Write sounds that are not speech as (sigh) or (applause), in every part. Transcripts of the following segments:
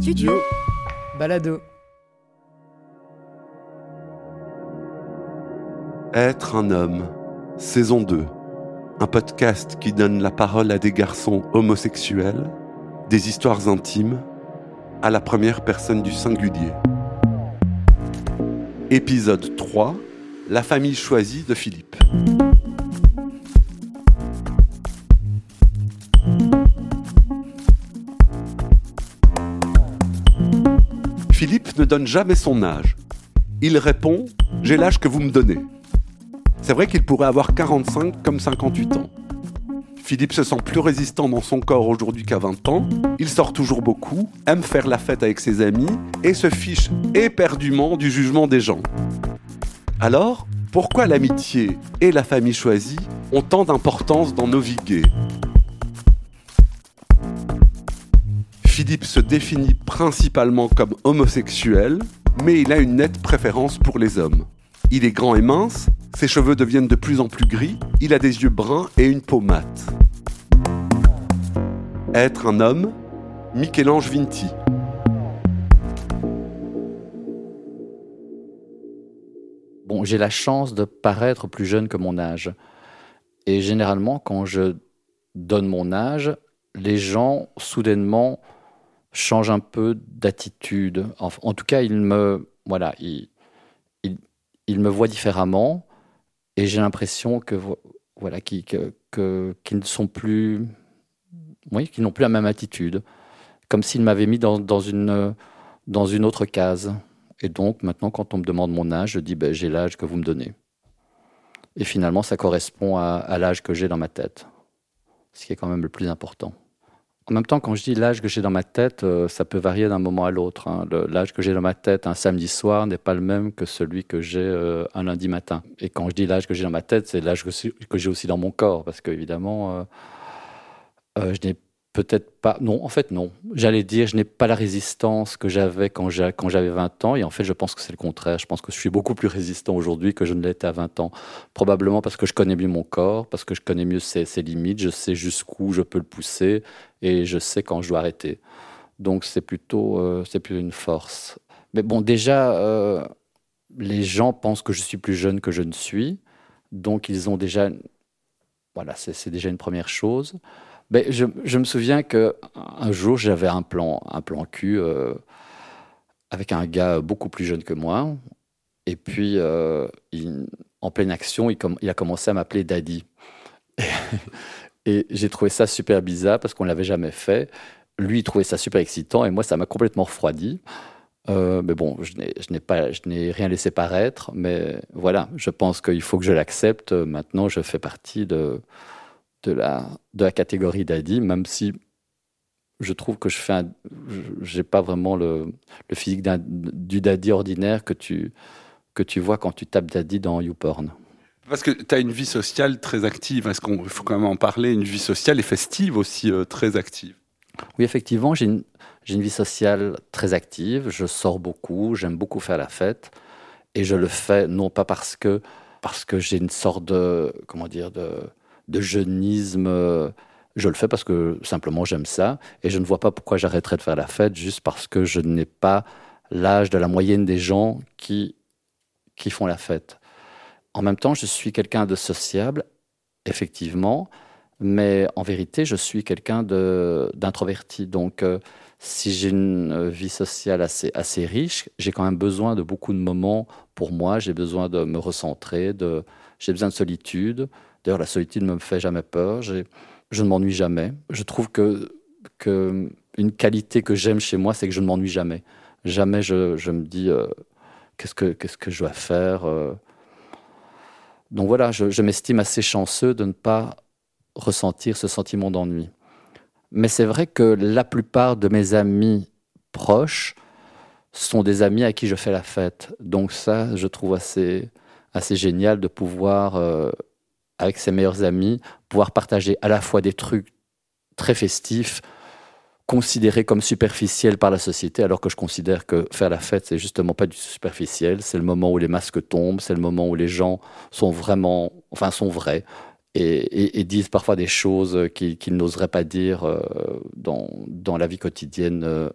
Studio. Balado. Être un homme, saison 2. Un podcast qui donne la parole à des garçons homosexuels, des histoires intimes, à la première personne du singulier. Épisode 3. La famille choisie de Philippe. Philippe ne donne jamais son âge. Il répond ⁇ J'ai l'âge que vous me donnez ⁇ C'est vrai qu'il pourrait avoir 45 comme 58 ans. Philippe se sent plus résistant dans son corps aujourd'hui qu'à 20 ans. Il sort toujours beaucoup, aime faire la fête avec ses amis et se fiche éperdument du jugement des gens. Alors, pourquoi l'amitié et la famille choisie ont tant d'importance dans nos vies Philippe se définit principalement comme homosexuel, mais il a une nette préférence pour les hommes. Il est grand et mince, ses cheveux deviennent de plus en plus gris, il a des yeux bruns et une peau mate. Être un homme, Michel-Ange Vinti. Bon, j'ai la chance de paraître plus jeune que mon âge. Et généralement, quand je donne mon âge, les gens, soudainement, change un peu d'attitude. En, tout cas, il me, voilà, il, me voit différemment et j'ai l'impression que, voilà, qu'ils ne sont plus, oui, qu'ils n'ont plus la même attitude, comme s'il m'avait mis dans, dans, une, dans une autre case. Et donc, maintenant, quand on me demande mon âge, je dis, ben, j'ai l'âge que vous me donnez. Et finalement, ça correspond à l'âge que j'ai dans ma tête, ce qui est quand même le plus important. En même temps, quand je dis l'âge que j'ai dans ma tête, euh, ça peut varier d'un moment à l'autre. Hein. L'âge que j'ai dans ma tête un samedi soir n'est pas le même que celui que j'ai euh, un lundi matin. Et quand je dis l'âge que j'ai dans ma tête, c'est l'âge que, j'ai aussi dans mon corps, parce qu'évidemment, euh, je n'ai peut-être pas. Non, en fait, non. J'allais dire, je n'ai pas la résistance que j'avais quand j'avais 20 ans. Et en fait, je pense que c'est le contraire. Je pense que je suis beaucoup plus résistant aujourd'hui que je ne l'étais à 20 ans. Probablement parce que je connais mieux mon corps, parce que je connais mieux ses, limites, je sais jusqu'où je peux le pousser et je sais quand je dois arrêter. Donc, c'est plutôt, euh, plutôt une force. Mais bon, déjà, euh, les gens pensent que je suis plus jeune que je ne suis. Donc, ils ont déjà. Voilà, c'est déjà une première chose. Ben, je, me souviens qu'un jour, j'avais un plan, un plan cul euh, avec un gars beaucoup plus jeune que moi. Et puis, euh, en pleine action, il, a commencé à m'appeler Daddy. Et, j'ai trouvé ça super bizarre parce qu'on ne l'avait jamais fait. Lui, il trouvait ça super excitant et moi, ça m'a complètement refroidi. Euh, mais bon, je n'ai rien laissé paraître. Mais voilà, je pense qu'il faut que je l'accepte. Maintenant, je fais partie de, de la, de la catégorie daddy, même si je trouve que je fais j'ai pas vraiment le, le physique du daddy ordinaire que tu, que tu vois quand tu tapes daddy dans YouPorn. Parce que tu as une vie sociale très active. Est-ce qu'on faut quand même en parler Une vie sociale et festive aussi euh, très active? Oui, effectivement, j'ai une, j'ai une vie sociale très active. Je sors beaucoup, j'aime beaucoup faire la fête. Et je le fais non pas parce que, parce que j'ai une sorte de, comment dire, de, de jeunisme. Euh, je le fais parce que simplement j'aime ça et je ne vois pas pourquoi j'arrêterais de faire la fête juste parce que je n'ai pas l'âge de la moyenne des gens qui, qui font la fête. En même temps, je suis quelqu'un de sociable, effectivement, mais en vérité, je suis quelqu'un d'introverti. Donc, euh, si j'ai une vie sociale assez, assez riche, j'ai quand même besoin de beaucoup de moments pour moi. J'ai besoin de me recentrer, j'ai besoin de solitude. D'ailleurs, la solitude ne me fait jamais peur. Je ne m'ennuie jamais. Je trouve que, que une qualité que j'aime chez moi, c'est que je ne m'ennuie jamais. Jamais je, me dis euh, qu'est-ce que qu'est-ce que je dois faire. Euh. Donc voilà, je, m'estime assez chanceux de ne pas ressentir ce sentiment d'ennui. Mais c'est vrai que la plupart de mes amis proches sont des amis à qui je fais la fête. Donc ça, je trouve assez, assez génial de pouvoir euh, avec ses meilleurs amis, pouvoir partager à la fois des trucs très festifs, considérés comme superficiels par la société, alors que je considère que faire la fête, c'est justement pas du superficiel. C'est le moment où les masques tombent, c'est le moment où les gens sont vraiment, enfin, sont vrais et, disent parfois des choses qu'ils n'oseraient pas dire euh, dans, dans, la vie quotidienne euh,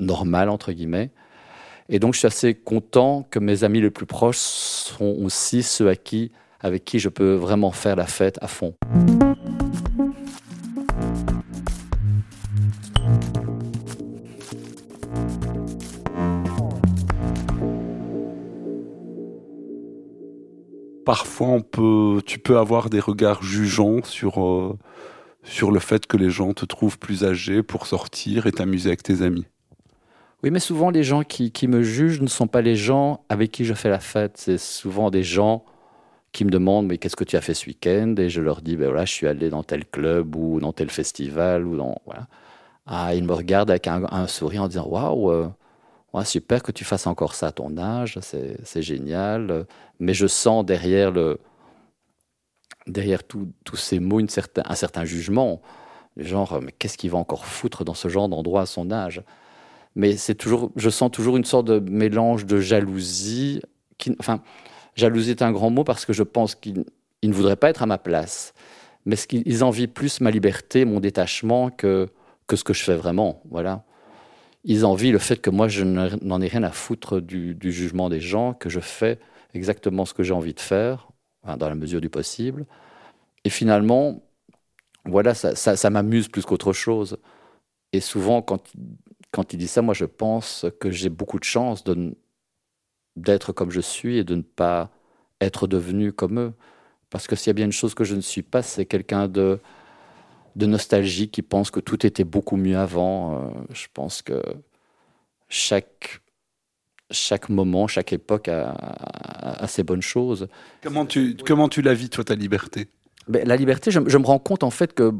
normal, entre guillemets. Et donc, je suis assez content que mes amis les plus proches sont aussi ceux à qui, avec qui je peux vraiment faire la fête à fond. Parfois, on peut, tu peux avoir des regards jugeants sur, euh, sur le fait que les gens te trouvent plus âgé pour sortir et t'amuser avec tes amis. Oui, mais souvent, les gens qui, qui, me jugent ne sont pas les gens avec qui je fais la fête. C'est souvent des gens qui me demandent Mais qu'est-ce que tu as fait ce week-end? Et je leur dis ben voilà, Je suis allé dans tel club ou dans tel festival. ou dans voilà. Ah, ils me regardent avec un, sourire en disant Waouh, euh, super que tu fasses encore ça à ton âge, c'est génial. Mais je sens derrière, le, derrière tous ces mots une certain, un certain jugement. Genre, mais qu'est-ce qu'il va encore foutre dans ce genre d'endroit à son âge? Mais toujours, je sens toujours une sorte de mélange de jalousie. Qui, enfin, jalousie est un grand mot parce que je pense qu'ils ne voudraient pas être à ma place. Mais ce qu'ils envient plus ma liberté, mon détachement que, que ce que je fais vraiment. Voilà. Ils envient le fait que moi, je n'en ai rien à foutre du, jugement des gens, que je fais exactement ce que j'ai envie de faire, dans la mesure du possible. Et finalement, voilà, ça, m'amuse plus qu'autre chose. Et souvent, quand quand il dit ça, moi je pense que j'ai beaucoup de chance d'être comme je suis et de ne pas être devenu comme eux. Parce que s'il y a bien une chose que je ne suis pas, c'est quelqu'un de, de nostalgique qui pense que tout était beaucoup mieux avant. Euh, je pense que chaque, chaque moment, chaque époque a, a, ses bonnes choses. Comment tu, comment tu la vis, toi, ta liberté? Ben, La liberté, je, je, me rends compte en fait que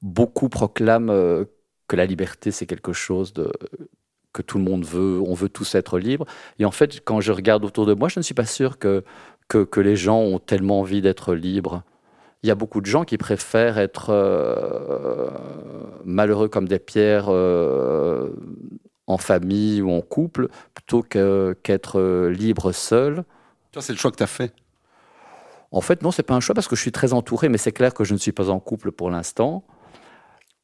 beaucoup proclament euh, que la liberté, c'est quelque chose de, que tout le monde veut, on veut tous être libres. Et en fait, quand je regarde autour de moi, je ne suis pas sûr que, que, les gens ont tellement envie d'être libres. Il y a beaucoup de gens qui préfèrent être euh, malheureux comme des pierres euh, en famille ou en couple plutôt qu'être libre seul. Toi, c'est le choix que tu as fait? En fait, non, c'est pas un choix parce que je suis très entouré, mais c'est clair que je ne suis pas en couple pour l'instant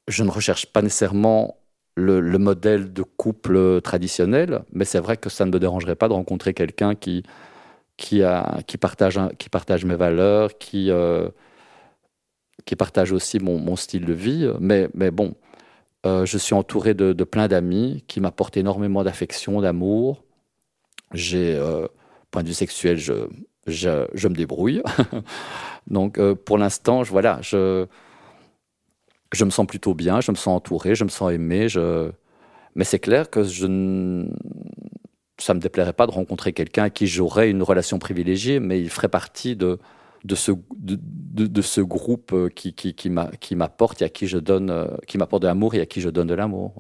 je ne recherche pas nécessairement le, modèle de couple traditionnel, mais c'est vrai que ça ne me dérangerait pas de rencontrer quelqu'un qui, qui, qui, partage, qui partage mes valeurs, qui, euh, qui partage aussi mon, mon, style de vie. Mais, mais bon, euh, je suis entouré de, plein d'amis qui m'apportent énormément d'affection, d'amour. J'ai, euh, point de vue sexuel, je, je, je me débrouille. (laughs) Donc, pour l'instant, je, voilà, je je me sens plutôt bien, je me sens entouré, je me sens aimé. Mais c'est clair que je ne... ça me déplairait pas de rencontrer quelqu'un à qui j'aurais une relation privilégiée, mais il ferait partie de, ce, groupe euh, qui, m'apporte et à qui je donne, euh, qui m'apporte de l'amour et à qui je donne de l'amour.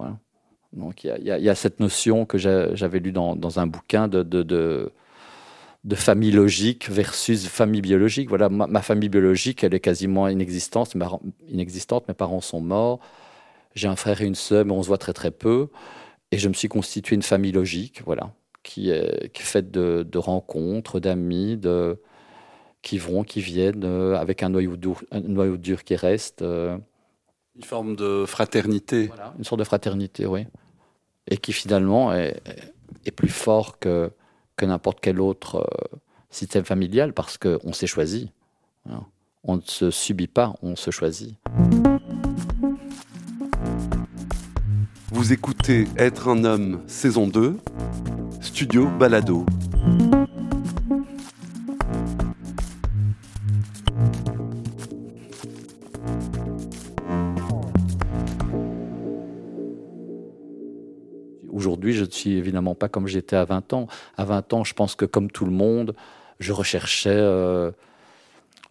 Donc il y, a, cette notion que j'avais lue dans, un bouquin de famille logique versus famille biologique. Voilà, ma, famille biologique, elle est quasiment inexistante. inexistante. Mes parents sont morts. J'ai un frère et une sœur, mais on se voit très très peu. Et je me suis constitué une famille logique, voilà, qui est, faite de, rencontres, d'amis, de qui vont, qui viennent, euh, avec un noyau, dur, un noyau dur qui reste. Euh. Une forme de fraternité. Voilà, une sorte de fraternité, oui. Et qui finalement est, est plus fort que, que n'importe quel autre euh, système familial parce qu'on s'est choisi. On ne se subit pas, on se choisit. Vous écoutez Être un homme, saison 2, Studio Balado. Suis évidemment pas comme j'étais à 20 ans. À 20 ans, je pense que comme tout le monde, je recherchais euh,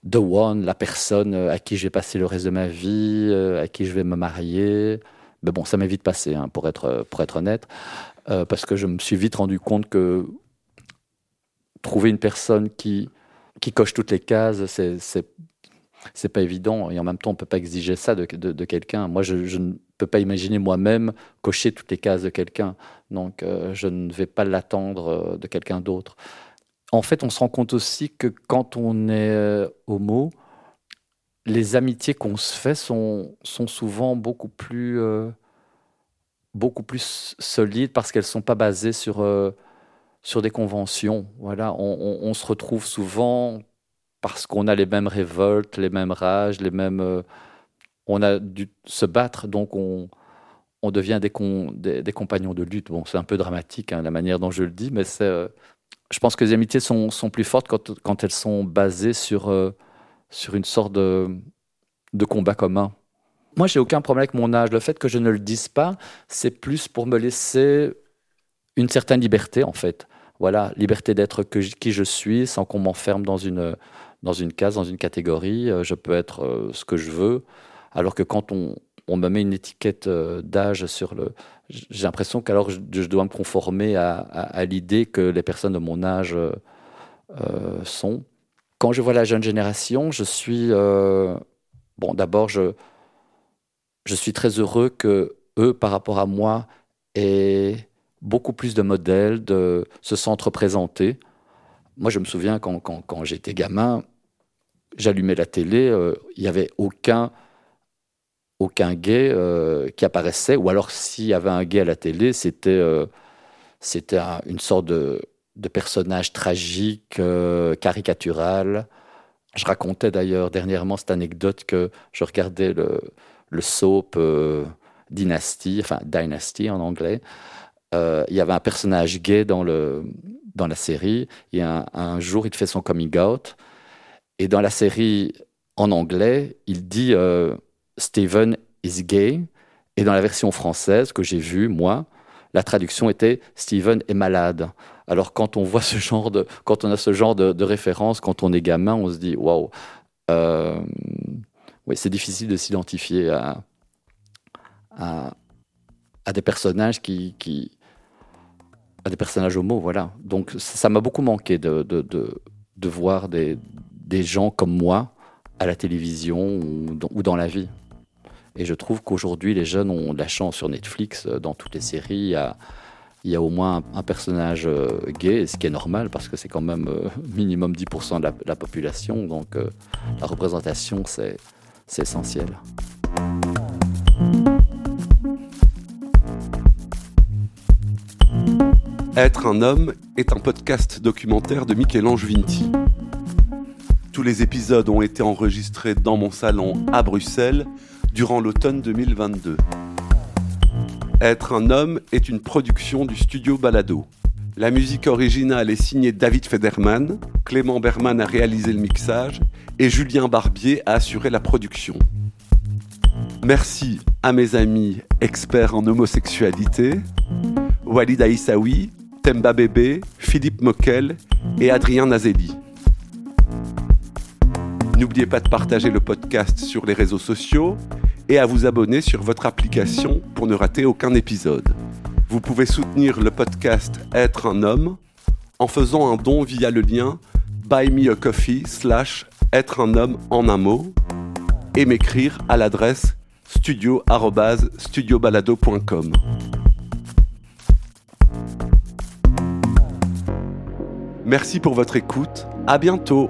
The One, la personne euh, à qui je vais passer le reste de ma vie, euh, à qui je vais me marier. Mais bon, ça m'est vite passé, hein, pour, être, pour être honnête, parce que je me suis vite rendu compte que trouver une personne qui, qui coche toutes les cases, c'est c'est pas évident et en même temps on peut pas exiger ça de, de, quelqu'un. Moi je, ne peux pas imaginer moi-même cocher toutes les cases de quelqu'un, donc euh, je ne vais pas l'attendre euh, de quelqu'un d'autre. En fait, on se rend compte aussi que quand on est euh, homo, les amitiés qu'on se fait sont, sont souvent beaucoup plus beaucoup plus solides parce qu'elles ne sont pas basées sur, sur des conventions. Voilà, on, se retrouve souvent parce qu'on a les mêmes révoltes, les mêmes rages, les mêmes. Euh, on a dû se battre, donc on, on devient des, des, compagnons de lutte. Bon, c'est un peu dramatique hein, la manière dont je le dis, mais c'est. Euh, je pense que les amitiés sont, sont plus fortes quand, quand, elles sont basées sur, sur une sorte de, de combat commun. Moi, j'ai aucun problème avec mon âge. Le fait que je ne le dise pas, c'est plus pour me laisser une certaine liberté, en fait. Voilà, liberté d'être qui je suis sans qu'on m'enferme dans une, dans une case, dans une catégorie. Euh, je peux être euh, ce que je veux. Alors que quand on, me met une étiquette euh, d'âge sur le. J'ai l'impression qu'alors je, dois me conformer à, l'idée que les personnes de mon âge sont. Quand je vois la jeune génération, je suis. Bon, d'abord, je, je suis très heureux que eux, par rapport à moi, aient beaucoup plus de modèles, de se sentent représentés. Moi, je me souviens quand, j'étais gamin, j'allumais la télé, euh, il n'y avait aucun, gay euh, qui apparaissait, ou alors s'il y avait un gay à la télé, c'était euh, une sorte de, personnage tragique, caricatural. Je racontais d'ailleurs dernièrement cette anecdote que je regardais le, soap Dynasty, enfin Dynasty en anglais. Il y avait un personnage gay dans, le, dans la série. Et un, un, jour, il fait son coming out. Et dans la série en anglais, il dit euh, Steven is gay. Et dans la version française que j'ai vue, moi, la traduction était Steven est malade. Alors quand on voit ce genre de, quand on a ce genre de, référence, quand on est gamin, on se dit waouh. Euh, oui, c'est difficile de s'identifier à, à, des personnages qui, qui, à des personnages homo, voilà. Donc ça m'a beaucoup manqué de, de, de, voir des, des, gens comme moi à la télévision ou dans, la vie. Et je trouve qu'aujourd'hui, les jeunes ont de la chance sur Netflix, euh, dans toutes les séries, il y a, il y a au moins un, personnage euh, gay, ce qui est normal parce que c'est quand même euh, minimum 10% de la, la, population. Donc la représentation, c'est essentiel. Être un homme est un podcast documentaire de Michel-Ange Vinti. Tous les épisodes ont été enregistrés dans mon salon à Bruxelles durant l'automne 2022. Être un homme est une production du studio Balado. La musique originale est signée David Federman, Clément Berman a réalisé le mixage et Julien Barbier a assuré la production. Merci à mes amis experts en homosexualité, Walid Aïssaoui, Temba Bébé, Philippe Moquel et Adrien Nazelli. N'oubliez pas de partager le podcast sur les réseaux sociaux et à vous abonner sur votre application pour ne rater aucun épisode. Vous pouvez soutenir le podcast Être un homme en faisant un don via le lien buy me a coffee slash être un homme en un mot et m'écrire à l'adresse studio@studiobalado.com. Merci pour votre écoute. À bientôt.